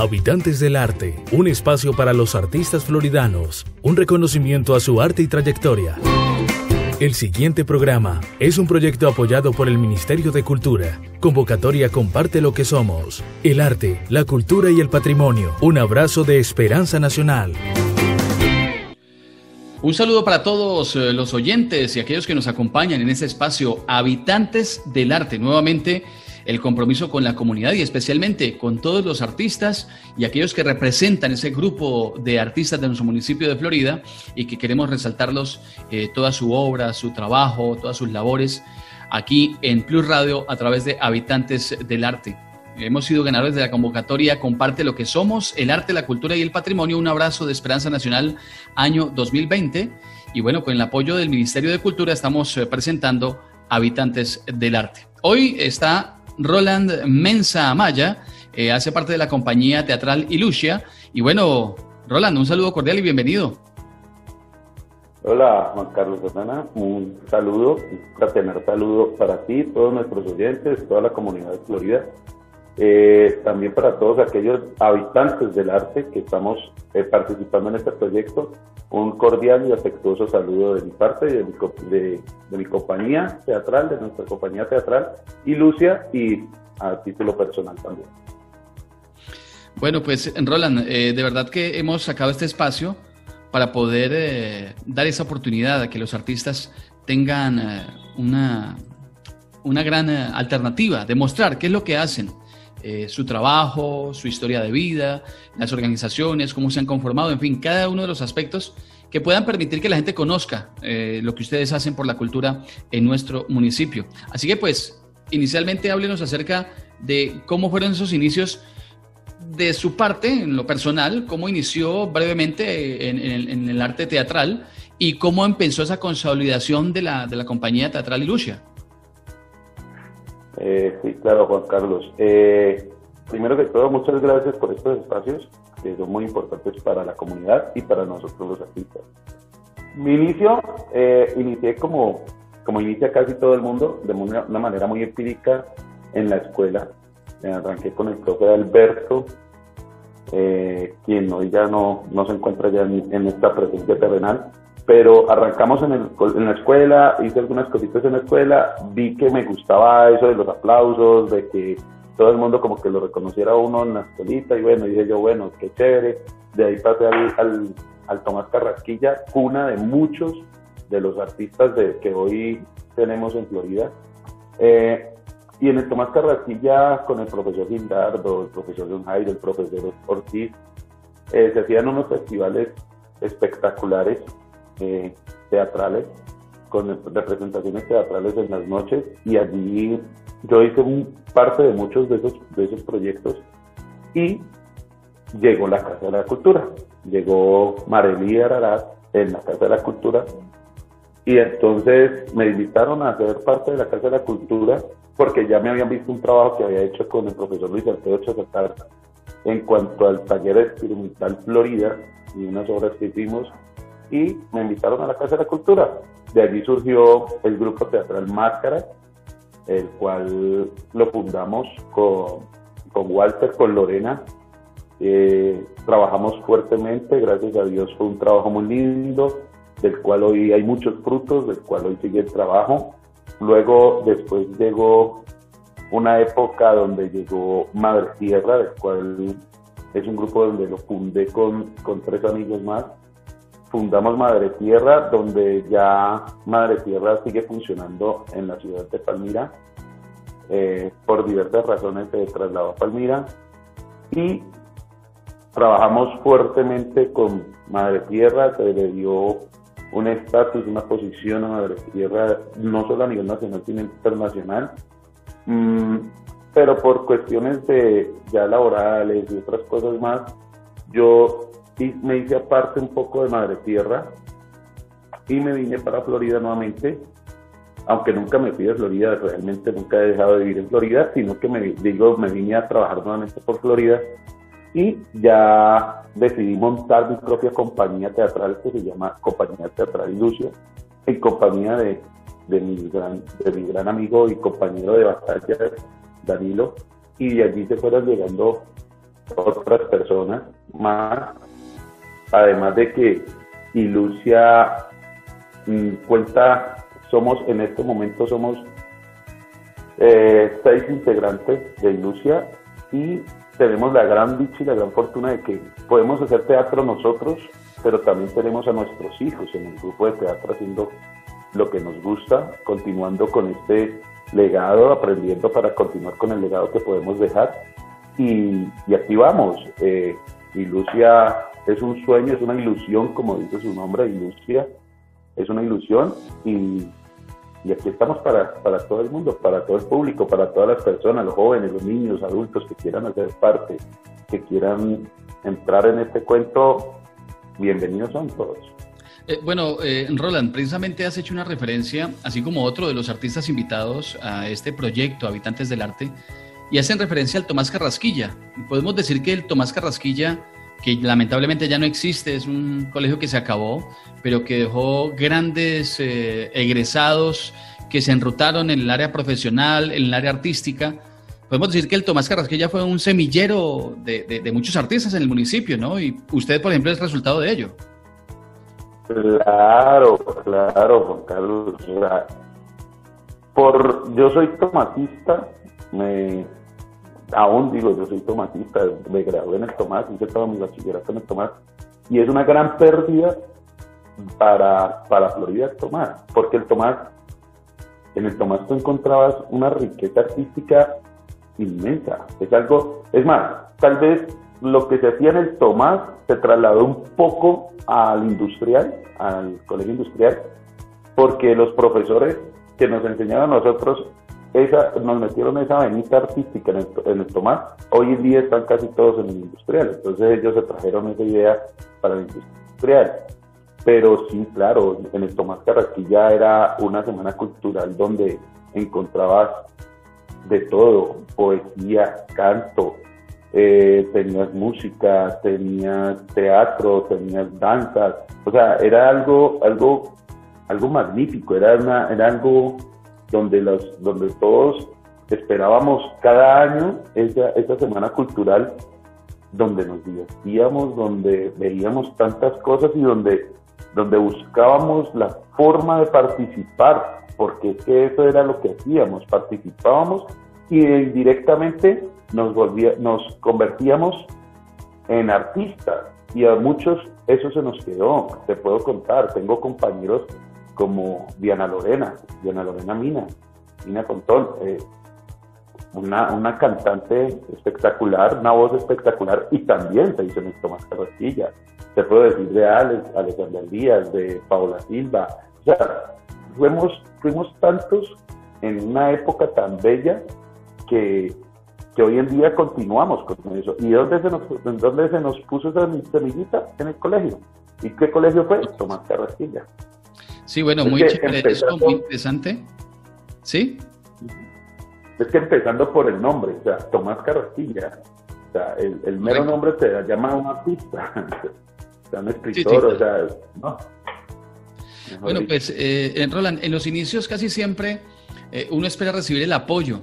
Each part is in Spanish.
Habitantes del Arte, un espacio para los artistas floridanos, un reconocimiento a su arte y trayectoria. El siguiente programa es un proyecto apoyado por el Ministerio de Cultura. Convocatoria Comparte lo que somos. El arte, la cultura y el patrimonio. Un abrazo de esperanza nacional. Un saludo para todos eh, los oyentes y aquellos que nos acompañan en este espacio Habitantes del Arte. Nuevamente el compromiso con la comunidad y especialmente con todos los artistas y aquellos que representan ese grupo de artistas de nuestro municipio de Florida y que queremos resaltarlos eh, toda su obra, su trabajo, todas sus labores aquí en Plus Radio a través de Habitantes del Arte. Hemos sido ganadores de la convocatoria Comparte lo que somos, el arte, la cultura y el patrimonio. Un abrazo de Esperanza Nacional año 2020. Y bueno, con el apoyo del Ministerio de Cultura estamos eh, presentando Habitantes del Arte. Hoy está Roland Mensa Amaya, eh, hace parte de la compañía teatral Ilusia. Y bueno, Roland, un saludo cordial y bienvenido. Hola, Juan Carlos Hernández, un saludo, un tener saludo para ti, todos nuestros oyentes, toda la comunidad de Florida eh, también para todos aquellos habitantes del arte que estamos eh, participando en este proyecto, un cordial y afectuoso saludo de mi parte y de mi, de, mi compañía teatral, de nuestra compañía teatral, y Lucia, y a título personal también. Bueno, pues Roland, eh, de verdad que hemos sacado este espacio para poder dar esa oportunidad a que los artistas tengan una, una gran alternativa, demostrar qué es lo que hacen eh, su trabajo, su historia de vida, las organizaciones, cómo se han conformado, en fin, cada uno de los aspectos que puedan permitir que la gente conozca eh, lo que ustedes hacen por la cultura en nuestro municipio. Así que pues, inicialmente háblenos acerca de cómo fueron esos inicios de su parte, en lo personal, cómo inició brevemente en, el arte teatral y cómo empezó esa consolidación de la, de la compañía teatral Ilusia. Eh, sí, claro, Juan Carlos. Eh, primero que todo, muchas gracias por estos espacios que son muy importantes para la comunidad y para nosotros los artistas. Mi inicio, eh, inicié como, como inicia casi todo el mundo, de una, manera muy empírica en la escuela. arranqué con el profe Alberto, quien hoy ya no, no se encuentra ya en esta presencia terrenal, pero arrancamos en, el, en, la escuela, hice algunas cositas en la escuela, vi que me gustaba eso de los aplausos, de que todo el mundo como que lo reconociera uno en la escuelita y bueno, dije yo, bueno, qué chévere. De ahí pasé al, al, Tomás Carrasquilla, cuna de muchos de los artistas de, que hoy tenemos en Florida. Eh, y en el Tomás Carrasquilla, con el profesor Guindardo, el profesor John el profesor Ortiz, eh, se hacían unos festivales espectaculares eh, teatrales, con representaciones teatrales en las noches y allí yo hice un, parte de muchos de esos, de esos proyectos y llegó la Casa de la Cultura, llegó Marelí Ararat en la Casa de la Cultura y entonces me invitaron a ser parte de la Casa de la Cultura porque ya me habían visto un trabajo que había hecho con el profesor Luis Alfredo Chazatar en cuanto al taller experimental Florida y unas obras que hicimos y me invitaron a la Casa de la Cultura. De allí surgió el grupo teatral Máscara, el cual lo fundamos con, con Walter, con Lorena. Eh, trabajamos fuertemente, gracias a Dios fue un trabajo muy lindo, del cual hoy hay muchos frutos, del cual hoy sigue el trabajo. Luego, después llegó una época donde llegó Madre Tierra, del cual es un grupo donde lo fundé con, con tres amigos más fundamos Madre Tierra, donde ya Madre Tierra sigue funcionando en la ciudad de Palmira. Eh, por diversas razones se trasladó a Palmira y trabajamos fuertemente con Madre Tierra, se le dio un estatus, una posición a Madre Tierra, no solo a nivel nacional, sino internacional. Mm, pero por cuestiones de ya laborales y otras cosas más, yo y me hice aparte un poco de Madre Tierra y me vine para Florida nuevamente, aunque nunca me fui de Florida, realmente nunca he dejado de vivir en Florida, sino que me digo, me vine a trabajar nuevamente por Florida y ya decidí montar mi propia compañía teatral que se llama Compañía Teatral Ilusia, en compañía de, de, mi gran, de mi gran amigo y compañero de batalla, Danilo, y de allí se fueron llegando otras personas más, además de que Ilusia mm, cuenta, somos en este momento somos eh, seis integrantes de Ilusia y tenemos la gran dicha y la gran fortuna de que podemos hacer teatro nosotros, pero también tenemos a nuestros hijos en el grupo de teatro haciendo lo que nos gusta, continuando con este legado, aprendiendo para continuar con el legado que podemos dejar. Y, y aquí vamos. Eh, es un sueño, es una ilusión, como dice su nombre, Ilusia. Es una ilusión y, y aquí estamos para, para todo el mundo, para todo el público, para todas las personas, los jóvenes, los niños, adultos que quieran hacer parte, que quieran entrar en este cuento. Bienvenidos son todos. Eh, bueno, eh, Roland, precisamente has hecho una referencia, así como otro de los artistas invitados a este proyecto, Habitantes del Arte, y hacen referencia al Tomás Carrasquilla. Podemos decir que el Tomás Carrasquilla, que lamentablemente ya no existe, es un colegio que se acabó, pero que dejó grandes eh, egresados que se enrutaron en el área profesional, en el área artística. Podemos decir que el Tomás Carrasquilla fue un semillero de, de muchos artistas en el municipio, ¿no? Y usted, por ejemplo, es resultado de ello. Claro, claro, Juan Carlos. Por, yo soy tomatista, me, aún digo, yo soy tomatista, me gradué en el tomate, hice todo mi bachillerato en el tomate, y es una gran pérdida para, para Florida el tomate, porque el tomate, en el tomate tú encontrabas una riqueza artística inmensa, es algo, es más, tal vez lo que se hacía en el Tomás se trasladó un poco al industrial, al colegio industrial, porque los profesores que nos enseñaron a nosotros esa, nos metieron esa venita artística en el, en el, Tomás, hoy en día están casi todos en el industrial, entonces ellos se trajeron esa idea para el industrial. Pero sí, claro, en el Tomás Carrasquilla era una semana cultural donde encontrabas de todo, poesía, canto, eh, tenías música, tenías teatro, tenías danzas, o sea, era algo, algo, algo magnífico, era, una, era algo donde, los, donde todos esperábamos cada año esa, esa semana cultural donde nos divertíamos, donde veíamos tantas cosas y donde, donde buscábamos la forma de participar, porque es que eso era lo que hacíamos, participábamos y directamente nos, volvía, nos convertíamos en artistas y a muchos eso se nos quedó, te puedo contar, tengo compañeros como Diana Lorena, Diana Lorena Mina, Mina Contón, eh, una, una cantante espectacular, una voz espectacular y también se hizo en el Tomás Carrasquilla. Te puedo decir de Alex, Alexander Díaz, de Paola Silva. O sea, fuimos, fuimos tantos en una época tan bella que, que hoy en día continuamos con eso. ¿Y dónde se nos, dónde se nos puso esa semillita? En el colegio. ¿Y qué colegio fue? Tomás Carrasquilla. Sí, bueno, muy chévere, muy interesante. ¿Sí? Es que empezando por el nombre, o sea, Tomás Carrasquilla, o sea, el, el mero nombre te llama a un artista, o sea, un escritor, o sea, no. bueno, pues, eh, Roland, en los inicios casi siempre eh, uno espera recibir el apoyo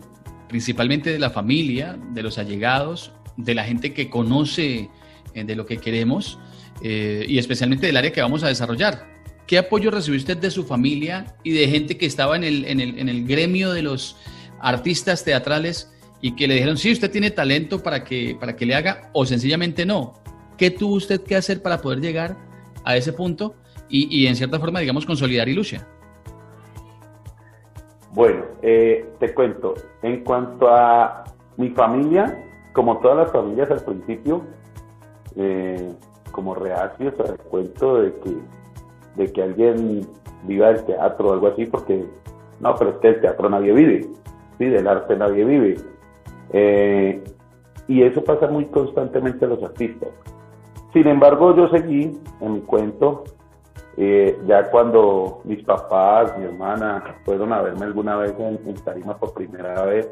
principalmente de la familia, de los allegados, de la gente que conoce eh, de lo que queremos eh, y especialmente del área que vamos a desarrollar. ¿Qué apoyo recibió usted de su familia y de gente que estaba en el, gremio de los artistas teatrales y que le dijeron, sí, usted tiene talento para que, para que le haga o sencillamente no? ¿Qué tuvo usted que hacer para poder llegar a ese punto y, y en cierta forma, digamos, consolidar Ilusia? Bueno, eh, te cuento, en cuanto a mi familia, como todas las familias al principio, eh, como reacios al cuento de que, de que alguien viva del teatro o algo así, porque no, pero es que el teatro nadie vive, sí, del arte nadie vive. Eh, y eso pasa muy constantemente a los artistas. Sin embargo, yo seguí en mi cuento eh, ya cuando mis papás, mi hermana fueron a verme alguna vez en, Tarima por primera vez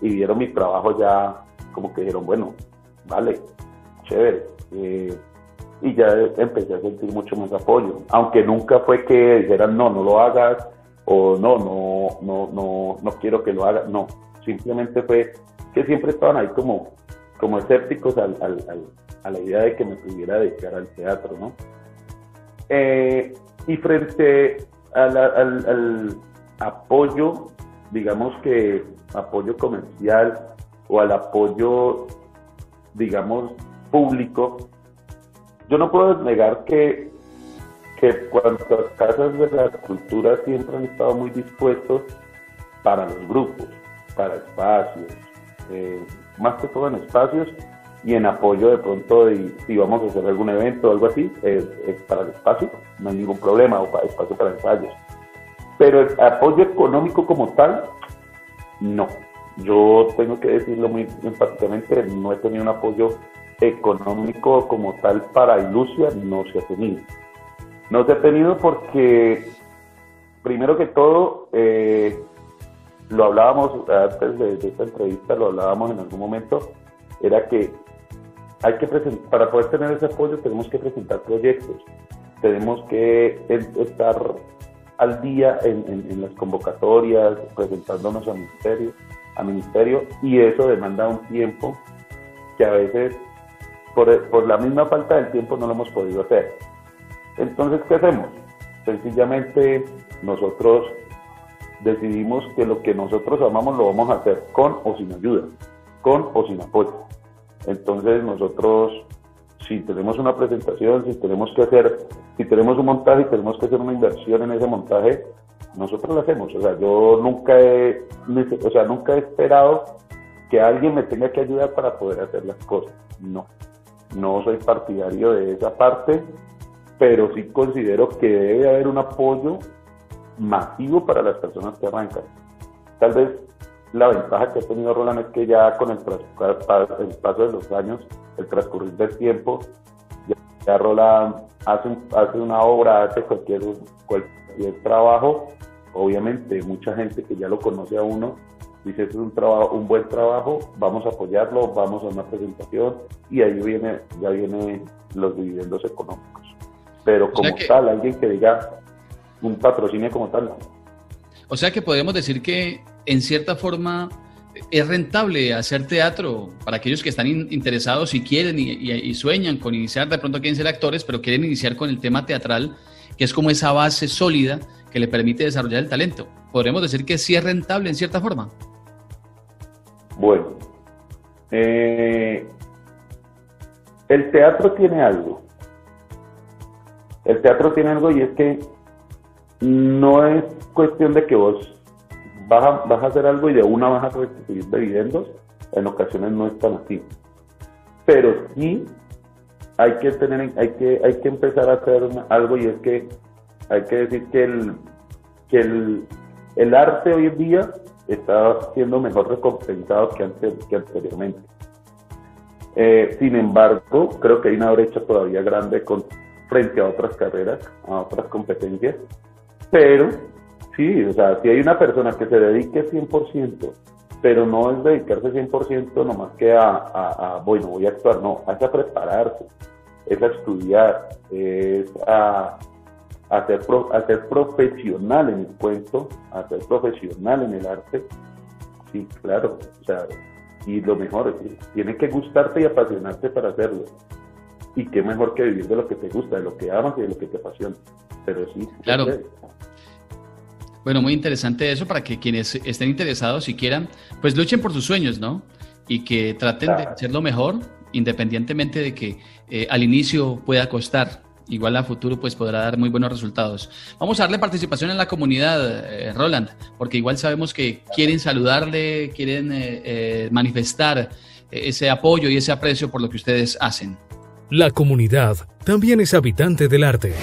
y vieron mi trabajo ya como que dijeron, bueno, vale, chévere. Eh, y ya empecé a sentir mucho más apoyo, aunque nunca fue que dijeran, no, no lo hagas o no, no, no, no, no quiero que lo hagas, no, simplemente fue que siempre estaban ahí como, como escépticos al, a la idea de que me pudiera dedicar al teatro, ¿no? Eh, y frente al, al, apoyo, digamos que apoyo comercial o al apoyo, digamos, público, yo no puedo negar que, que cuantas casas de la cultura siempre han estado muy dispuestos para los grupos, para espacios, eh, más que todo en espacios y en apoyo de pronto de si vamos a hacer algún evento o algo así, es para el espacio, no hay ningún problema, o para espacio para ensayos. Pero el apoyo económico como tal, no. Yo tengo que decirlo muy enfáticamente, no he tenido un apoyo económico como tal para Ilusia, no se ha tenido. No se ha tenido porque, primero que todo, eh, lo hablábamos antes de, esta entrevista, lo hablábamos en algún momento, era que hay que presentar, para poder tener ese apoyo tenemos que presentar proyectos, tenemos que estar al día en, las convocatorias, presentándonos a ministerio, a ministerio, y eso demanda un tiempo que a veces por, por la misma falta del tiempo no lo hemos podido hacer. Entonces, ¿qué hacemos? Sencillamente nosotros decidimos que lo que nosotros amamos lo vamos a hacer con o sin ayuda, con o sin apoyo. Entonces nosotros, si tenemos una presentación, si tenemos que hacer, si tenemos un montaje y tenemos que hacer una inversión en ese montaje, nosotros lo hacemos. O sea, yo nunca he, o sea, nunca he esperado que alguien me tenga que ayudar para poder hacer las cosas. No, no soy partidario de esa parte, pero sí considero que debe haber un apoyo masivo para las personas que arrancan. Tal vez la ventaja que ha tenido Roland es que ya con el, paso de los años, el transcurrir del tiempo, ya, Roland hace, hace una obra, hace cualquier, cualquier trabajo, obviamente mucha gente que ya lo conoce a uno dice es un trabajo, un buen trabajo, vamos a apoyarlo, vamos a una presentación y ahí viene, ya vienen los dividendos económicos. Pero como tal, alguien que diga, un patrocinio como tal. O sea que podemos decir que en cierta forma es rentable hacer teatro para aquellos que están interesados y quieren y, sueñan con iniciar, de pronto quieren ser actores, pero quieren iniciar con el tema teatral, que es como esa base sólida que le permite desarrollar el talento. ¿Podríamos decir que sí es rentable en cierta forma? Bueno, eh, el teatro tiene algo. El teatro tiene algo y es que no es cuestión de que vos vas a, hacer algo y de una vas a recibir dividendos, en ocasiones no es tan así. Pero sí hay que tener, hay que, hay que empezar a hacer algo y es que hay que decir que el, que el, el arte hoy en día está siendo mejor recompensado que, antes, que anteriormente. Eh, sin embargo, creo que hay una brecha todavía grande con, frente a otras carreras, a otras competencias, pero sí, o sea, si hay una persona que se dedique 100%, pero no es dedicarse 100% nomás que a, a, bueno, voy a actuar, no, es a prepararse, es a estudiar, es a, a, ser, a ser profesional en el cuento, a ser profesional en el arte. Sí, claro, o sea, y lo mejor, tiene que gustarte y apasionarte para hacerlo. Y qué mejor que vivir de lo que te gusta, de lo que amas y de lo que te apasiona. Pero sí, claro. Bueno, muy interesante eso para que quienes estén interesados y quieran, pues luchen por sus sueños, ¿no? Y que traten de hacerlo mejor, independientemente de que eh, al inicio pueda costar. Igual a futuro pues podrá dar muy buenos resultados. Vamos a darle participación en la comunidad, eh, Roland, porque igual sabemos que quieren saludarle, quieren eh, manifestar ese apoyo y ese aprecio por lo que ustedes hacen. La comunidad también es habitante del arte.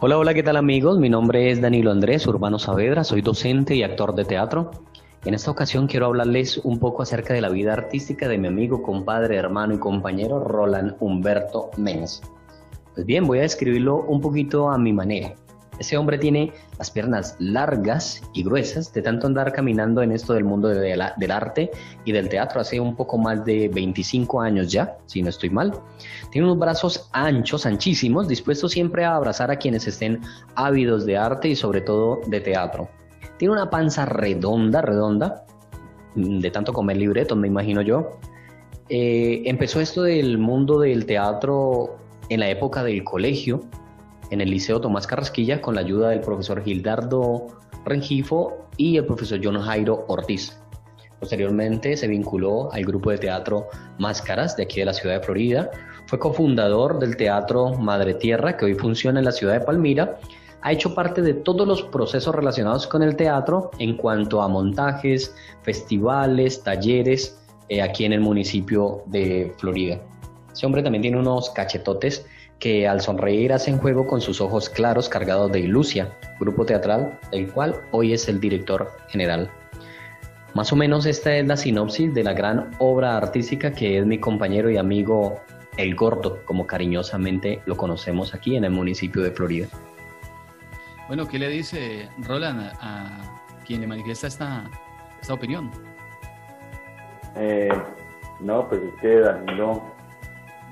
Hola, hola, ¿qué tal amigos? Mi nombre es Danilo Andrés Urbano Saavedra, soy docente y actor de teatro. En esta ocasión quiero hablarles un poco acerca de la vida artística de mi amigo, compadre, hermano y compañero Roland Humberto Menz. Pues bien, voy a describirlo un poquito a mi manera. Ese hombre tiene las piernas largas y gruesas de tanto andar caminando en esto del mundo del arte y del teatro hace un poco más de 25 años ya, si no estoy mal. Tiene unos brazos anchos, anchísimos, dispuestos siempre a abrazar a quienes estén ávidos de arte y sobre todo de teatro. Tiene una panza redonda, redonda, de tanto comer libretos, me imagino yo. Eh, empezó esto del mundo del teatro en la época del colegio, en el Liceo Tomás Carrasquilla, con la ayuda del profesor Gildardo Rengifo y el profesor John Jairo Ortiz. Posteriormente se vinculó al grupo de teatro Máscaras de aquí de la ciudad de Florida. Fue cofundador del Teatro Madre Tierra, que hoy funciona en la ciudad de Palmira. Ha hecho parte de todos los procesos relacionados con el teatro en cuanto a montajes, festivales, talleres eh, aquí en el municipio de Florida. Ese hombre también tiene unos cachetotes que al sonreír hacen juego con sus ojos claros cargados de ilusia, grupo teatral del cual hoy es el director general. Más o menos esta es la sinopsis de la gran obra artística que es mi compañero y amigo El Gordo, como cariñosamente lo conocemos aquí en el municipio de Florida. Bueno, ¿qué le dice Roland a, quien le manifiesta esta, esta opinión? Eh, no, pues es que Danilo,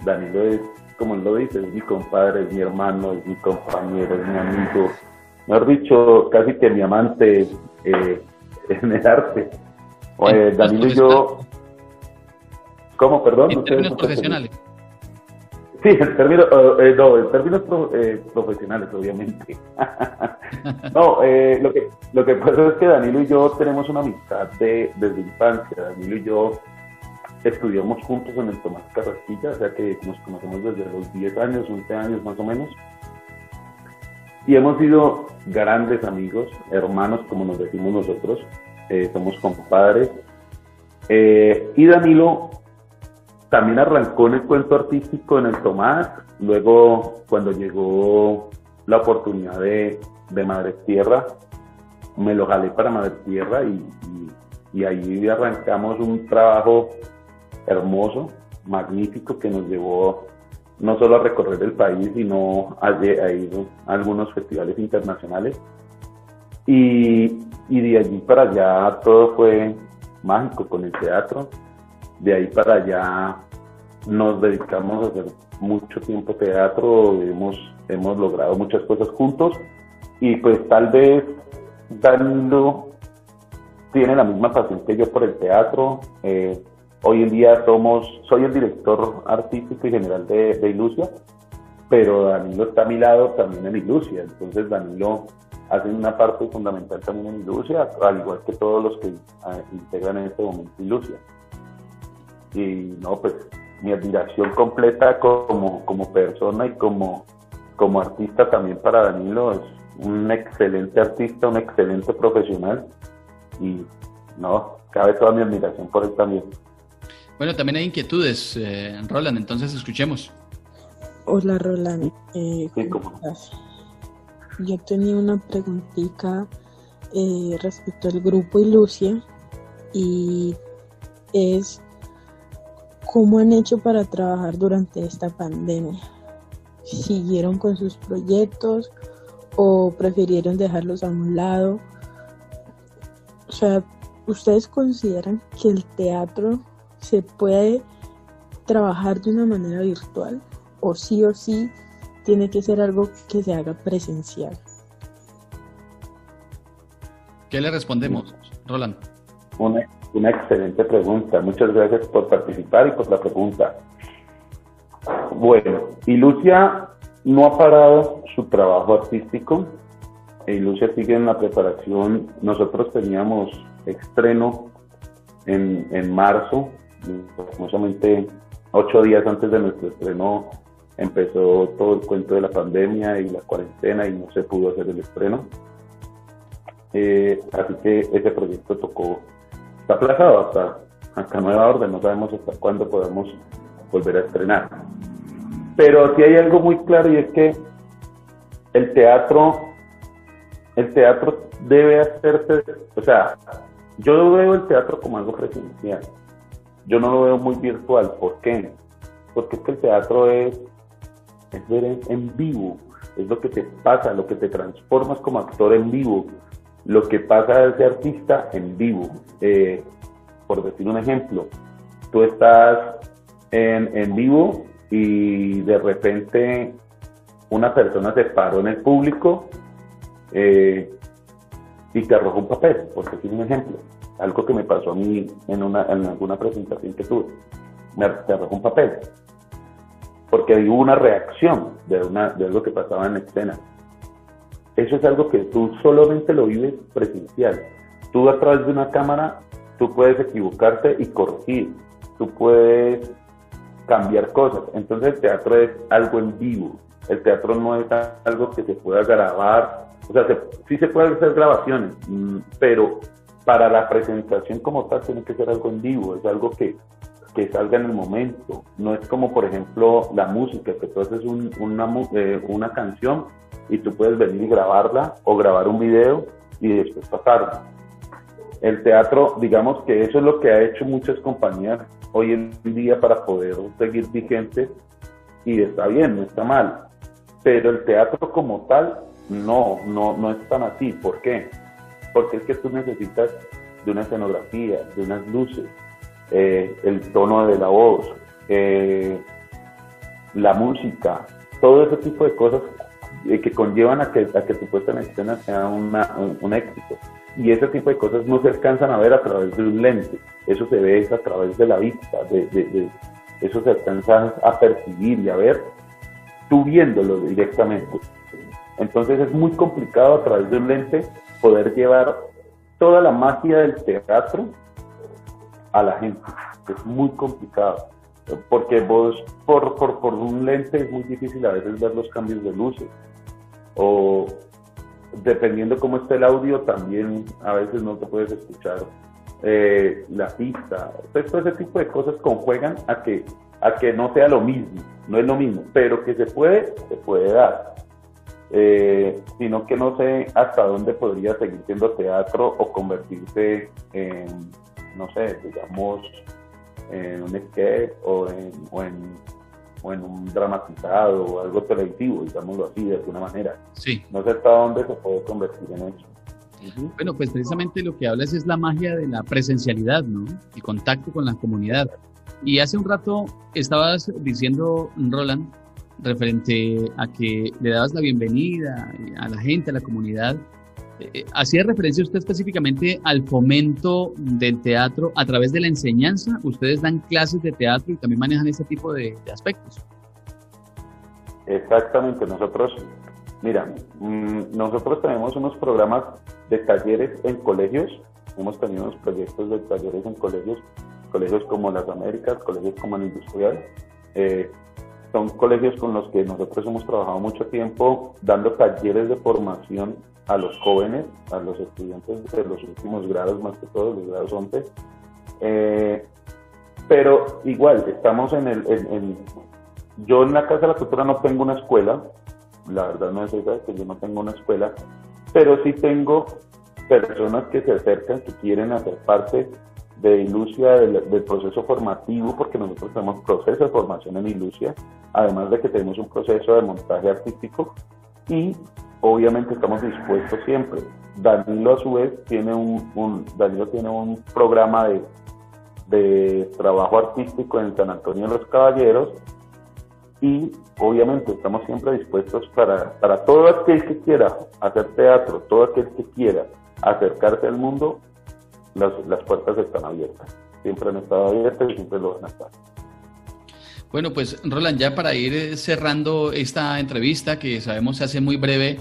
Danilo es, como él lo dice, es mi compadre, es mi hermano, es mi compañero, es mi amigo. Mejor dicho, casi que mi amante eh, en el arte. Oye, Danilo y yo. ¿Cómo, perdón? En términos profesionales. Sí, en términos, eh, no, en términos eh, profesionales, obviamente. no, eh, lo, que, lo que pasa es que Danilo y yo tenemos una amistad de, desde infancia. Danilo y yo estudiamos juntos en el Tomás Carrasquilla, o sea que nos conocemos desde los 10 años, 11 años más o menos. Y hemos sido grandes amigos, hermanos, como nos decimos nosotros. Eh, somos compadres. Eh, y Danilo también arrancó en el cuento artístico en el Tomás, luego cuando llegó la oportunidad de, de Madre Tierra, me lo jalé para Madre Tierra y, y, ahí arrancamos un trabajo hermoso, magnífico, que nos llevó no solo a recorrer el país, sino a, a ir a algunos festivales internacionales. Y, y de allí para allá todo fue mágico con el teatro. De ahí para allá nos dedicamos a hacer mucho tiempo teatro, hemos, hemos logrado muchas cosas juntos y pues tal vez Danilo tiene la misma pasión que yo por el teatro. Eh, hoy en día somos, soy el director artístico y general de, de Ilusia, pero Danilo está a mi lado también en Ilusia, entonces Danilo hacen una parte fundamental también en Ilusia, al igual que todos los que ah, integran en este momento Ilusia. Y no, pues mi admiración completa como, como persona y como, como artista también para Danilo, es un excelente artista, un excelente profesional y no, cabe toda mi admiración por él también. Bueno, también hay inquietudes, eh, Roland, entonces escuchemos. Hola Roland, eh, ¿cómo estás? yo tenía una preguntita eh, respecto al grupo Ilusia y es cómo han hecho para trabajar durante esta pandemia. ¿Siguieron con sus proyectos o prefirieron dejarlos a un lado? O sea, ¿ustedes consideran que el teatro se puede trabajar de una manera virtual o sí o sí tiene que ser algo que se haga presencial. ¿Qué le respondemos, Roland? Una, una excelente pregunta. Muchas gracias por participar y por la pregunta. Bueno, Ilusia no ha parado su trabajo artístico. Ilusia sigue en la preparación. Nosotros teníamos estreno en, en marzo, aproximadamente ocho días antes de nuestro estreno empezó todo el cuento de la pandemia y la cuarentena y no se pudo hacer el estreno. Eh, así que ese proyecto tocó, está aplazado hasta, hasta nueva orden, no sabemos hasta cuándo podemos volver a estrenar. Pero sí hay algo muy claro y es que el teatro, el teatro debe hacerse, o sea, yo veo el teatro como algo presencial. Yo no lo veo muy virtual. ¿Por qué? Porque es que el teatro es es ver en, vivo, es lo que te pasa, lo que te transformas como actor en vivo, lo que pasa de ese artista en vivo. Eh, por decir un ejemplo, tú estás en, en vivo y de repente una persona se paró en el público eh, y te arrojó un papel, por decir un ejemplo. algo que me pasó a mí en, una, en alguna presentación que tuve. Me arrojó un papel. Porque hubo una reacción de, una, de algo que pasaba en escena. Eso es algo que tú solamente lo vives presencial. Tú a través de una cámara, tú puedes equivocarte y corregir. Tú puedes cambiar cosas. Entonces el teatro es algo en vivo. El teatro no es algo que se pueda grabar. O sea, sí se pueden hacer grabaciones, mm, pero para la presentación como tal tiene que ser algo en vivo. Es algo que, que salga en el momento. No es como, por ejemplo, la música, que tú haces una, eh, una canción y tú puedes venir y grabarla o grabar un video y después pasarla. El teatro, digamos que eso es lo que ha hecho muchas compañías hoy en día para poder seguir vigentes y está bien, no está mal. Pero el teatro como tal, no, no, no es tan así. ¿Por qué? Porque es que tú necesitas de una escenografía, de unas luces, eh, el tono de la voz, eh, la música, todo ese tipo de cosas eh, que conllevan a que, a que tu puesta en escena sea una, un, éxito. Y ese tipo de cosas no se alcanzan a ver a través de un lente, eso se ve a través de la vista, de, de, eso se alcanza a percibir y a ver tú viéndolo directamente. Entonces es muy complicado a través de un lente poder llevar toda la magia del teatro a la gente. Es muy complicado. Porque vos, por, por, por un lente, es muy difícil a veces ver los cambios de luces o dependiendo cómo esté el audio, también a veces no te puedes escuchar eh, la pista. Entonces, todo ese tipo de cosas conjuegan a que, a que no sea lo mismo, no es lo mismo, pero que se puede, se puede dar. Eh, sino que no sé hasta dónde podría seguir siendo teatro o convertirse en, no sé, digamos, en un sketch o en, o en o en un dramatizado o algo televisivo, digámoslo así, de alguna manera. Sí. No sé hasta dónde se puede convertir en eso. Bueno, pues precisamente lo que hablas es la magia de la presencialidad, ¿no? El contacto con la comunidad. Y hace un rato estabas diciendo, Roland, referente a que le dabas la bienvenida a la gente, a la comunidad, eh, ¿Hacía referencia usted específicamente al fomento del teatro a través de la enseñanza? ¿Ustedes dan clases de teatro y también manejan ese tipo de, aspectos? Exactamente, nosotros, mira, mm, nosotros tenemos unos programas de talleres en colegios, hemos tenido unos proyectos de talleres en colegios, colegios como las Américas, colegios como el Industrial, eh, son colegios con los que nosotros hemos trabajado mucho tiempo dando talleres de formación a los jóvenes, a los estudiantes de los últimos grados, más que todos los grados 11. Eh, pero igual, estamos en el... yo en la Casa de la Cultura no tengo una escuela, la verdad no es esa, que yo no tengo una escuela, pero sí tengo personas que se acercan, que quieren hacer parte de Ilusia, del, proceso formativo, porque nosotros tenemos proceso de formación en Ilusia, además de que tenemos un proceso de montaje artístico y obviamente estamos dispuestos siempre. Danilo a su vez tiene un, Danilo tiene un programa de, de trabajo artístico en San Antonio de los Caballeros y obviamente estamos siempre dispuestos para, para todo aquel que quiera hacer teatro, todo aquel que quiera acercarse al mundo, las, las puertas están abiertas. Siempre han estado abiertas y siempre lo van a estar. Bueno, pues Roland, ya para ir eh, cerrando esta entrevista que sabemos se hace muy breve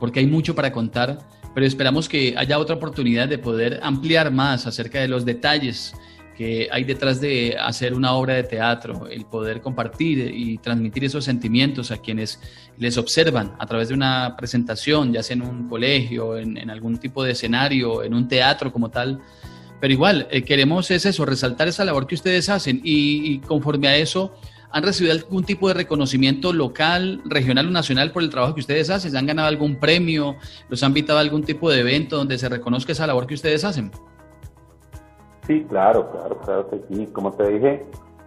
porque hay mucho para contar, pero esperamos que haya otra oportunidad de poder ampliar más acerca de los detalles que hay detrás de hacer una obra de teatro, el poder compartir y transmitir esos sentimientos a quienes les observan a través de una presentación, ya sea en un colegio, en, algún tipo de escenario, en un teatro como tal. Pero igual, eh, queremos es eso, resaltar esa labor que ustedes hacen y, conforme a eso, ¿han recibido algún tipo de reconocimiento local, regional o nacional por el trabajo que ustedes hacen? ¿Han ganado algún premio? ¿Los han invitado a algún tipo de evento donde se reconozca esa labor que ustedes hacen? Sí, claro, claro, claro que sí. Como te dije,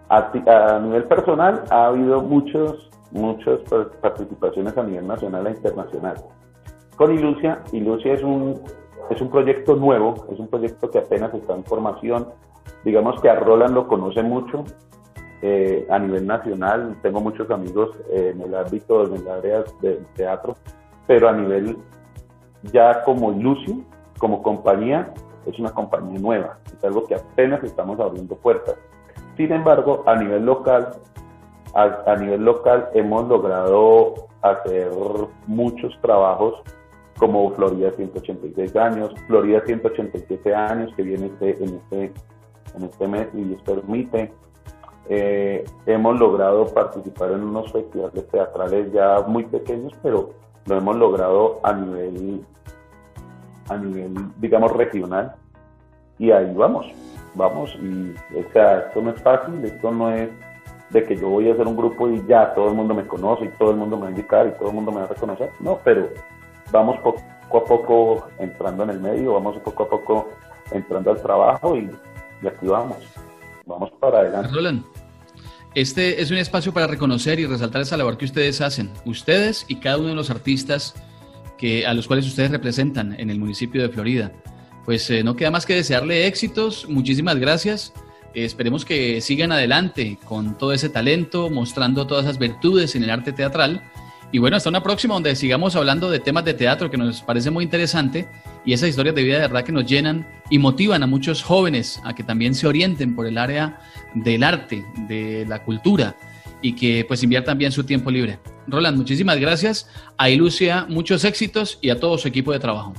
a, nivel personal ha habido muchos, muchas participaciones a nivel nacional e internacional. Con Ilusia, Ilusia es un, es un proyecto nuevo, es un proyecto que apenas está en formación. Digamos que a Roland lo conoce mucho eh, a nivel nacional, tengo muchos amigos en el ámbito, en el área del teatro, pero a nivel ya como Ilusia, como compañía, es una compañía nueva, es algo que apenas estamos abriendo puertas. Sin embargo, a nivel local, a, nivel local hemos logrado hacer muchos trabajos como Florida 186 años, Florida 187 años que viene este, en, este, en este mes y les permite. Eh, hemos logrado participar en unos festivales teatrales ya muy pequeños, pero lo hemos logrado a nivel, a nivel, digamos, regional. Y ahí vamos, vamos. Y, o sea, esto no es fácil, esto no es de que yo voy a hacer un grupo y ya todo el mundo me conoce y todo el mundo me va a indicar y todo el mundo me va a reconocer. No, pero vamos poco a poco entrando en el medio, vamos poco a poco entrando al trabajo y, aquí vamos. Vamos para adelante. Roland, este es un espacio para reconocer y resaltar esa labor que ustedes hacen, ustedes y cada uno de los artistas que, a los cuales ustedes representan en el municipio de Florida. Pues eh, no queda más que desearle éxitos, muchísimas gracias esperemos que sigan adelante con todo ese talento, mostrando todas esas virtudes en el arte teatral. Y bueno, hasta una próxima donde sigamos hablando de temas de teatro que nos parece muy interesante y esas historias de vida de verdad que nos llenan y motivan a muchos jóvenes a que también se orienten por el área del arte, de la cultura y que pues inviertan bien su tiempo libre. Roland, muchísimas gracias. A Ilusia, muchos éxitos y a todo su equipo de trabajo.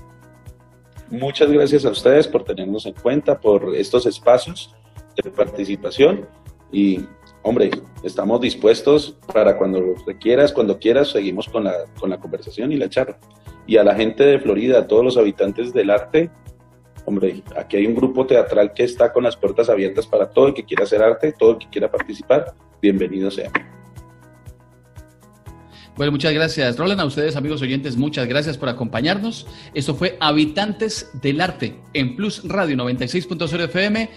Muchas gracias a ustedes por tenernos en cuenta, por estos espacios de participación y hombre, estamos dispuestos para cuando requieras, cuando quieras, seguimos con la, con la conversación y la charla. Y a la gente de Florida, a todos los habitantes del arte, hombre, aquí hay un grupo teatral que está con las puertas abiertas para todo el que quiera hacer arte, todo el que quiera participar, bienvenido sea. Bueno, muchas gracias, Roland. A ustedes, amigos oyentes, muchas gracias por acompañarnos. Esto fue Habitantes del Arte en Plus Radio 96.0 FM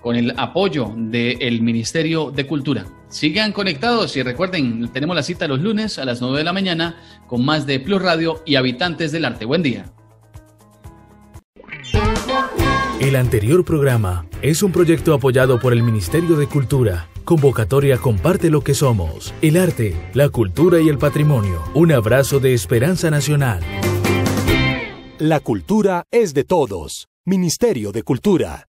con el apoyo del Ministerio de Cultura. Sigan conectados y recuerden, tenemos la cita los lunes a las 9 de la mañana con más de Plus Radio y Habitantes del Arte. Buen día. El anterior programa es un proyecto apoyado por el Ministerio de Cultura. Convocatoria Comparte lo que somos. El arte, la cultura y el patrimonio. Un abrazo de esperanza nacional. La cultura es de todos. Ministerio de Cultura.